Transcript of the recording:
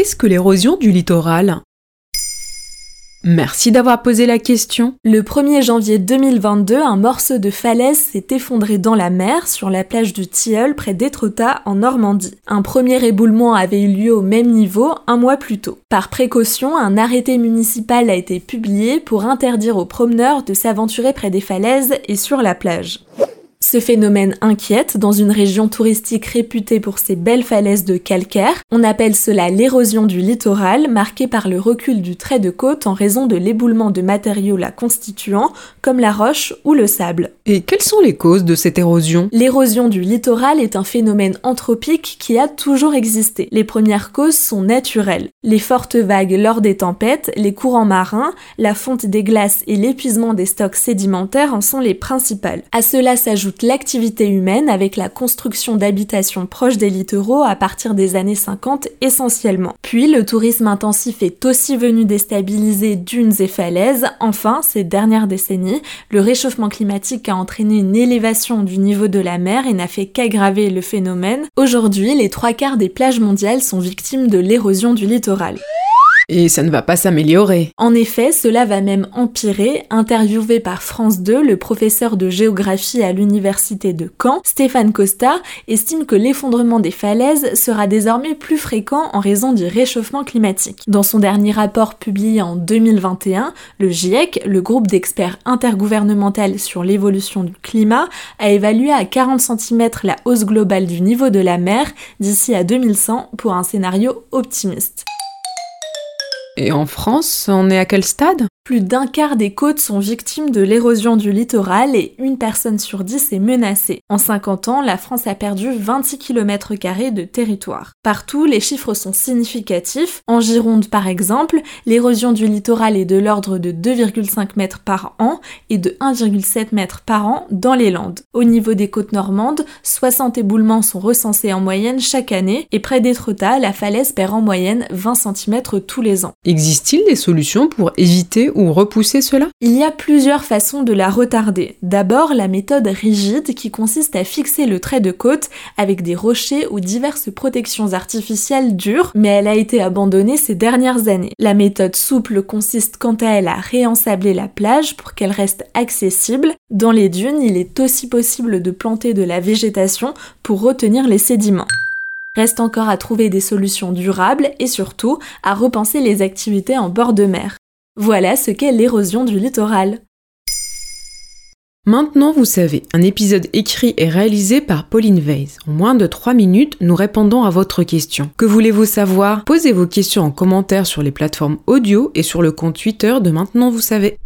qu'est-ce que l'érosion du littoral Merci d'avoir posé la question. Le 1er janvier 2022, un morceau de falaise s'est effondré dans la mer sur la plage du Tilleul près d'Étretat en Normandie. Un premier éboulement avait eu lieu au même niveau un mois plus tôt. Par précaution, un arrêté municipal a été publié pour interdire aux promeneurs de s'aventurer près des falaises et sur la plage. Ce phénomène inquiète dans une région touristique réputée pour ses belles falaises de calcaire. On appelle cela l'érosion du littoral, marquée par le recul du trait de côte en raison de l'éboulement de matériaux la constituant, comme la roche ou le sable. Et quelles sont les causes de cette érosion? L'érosion du littoral est un phénomène anthropique qui a toujours existé. Les premières causes sont naturelles. Les fortes vagues lors des tempêtes, les courants marins, la fonte des glaces et l'épuisement des stocks sédimentaires en sont les principales. À cela s'ajoute l'activité humaine avec la construction d'habitations proches des littoraux à partir des années 50 essentiellement. Puis le tourisme intensif est aussi venu déstabiliser dunes et falaises. Enfin, ces dernières décennies, le réchauffement climatique a entraîné une élévation du niveau de la mer et n'a fait qu'aggraver le phénomène. Aujourd'hui, les trois quarts des plages mondiales sont victimes de l'érosion du littoral. Et ça ne va pas s'améliorer. En effet, cela va même empirer. Interviewé par France 2, le professeur de géographie à l'université de Caen, Stéphane Costa, estime que l'effondrement des falaises sera désormais plus fréquent en raison du réchauffement climatique. Dans son dernier rapport publié en 2021, le GIEC, le groupe d'experts intergouvernemental sur l'évolution du climat, a évalué à 40 cm la hausse globale du niveau de la mer d'ici à 2100 pour un scénario optimiste. Et en France, on est à quel stade? Plus d'un quart des côtes sont victimes de l'érosion du littoral et une personne sur dix est menacée. En 50 ans, la France a perdu 26 km de territoire. Partout, les chiffres sont significatifs. En Gironde, par exemple, l'érosion du littoral est de l'ordre de 2,5 mètres par an et de 1,7 mètres par an dans les Landes. Au niveau des côtes normandes, 60 éboulements sont recensés en moyenne chaque année et près d'Étretat, la falaise perd en moyenne 20 cm tous les ans. Existe-t-il des solutions pour éviter ou repousser cela Il y a plusieurs façons de la retarder. D'abord, la méthode rigide qui consiste à fixer le trait de côte avec des rochers ou diverses protections artificielles dures, mais elle a été abandonnée ces dernières années. La méthode souple consiste quant à elle à réensabler la plage pour qu'elle reste accessible. Dans les dunes, il est aussi possible de planter de la végétation pour retenir les sédiments. Reste encore à trouver des solutions durables et surtout à repenser les activités en bord de mer. Voilà ce qu'est l'érosion du littoral. Maintenant, vous savez, un épisode écrit et réalisé par Pauline Weiss. En moins de 3 minutes, nous répondons à votre question. Que voulez-vous savoir? Posez vos questions en commentaire sur les plateformes audio et sur le compte Twitter de Maintenant, vous savez.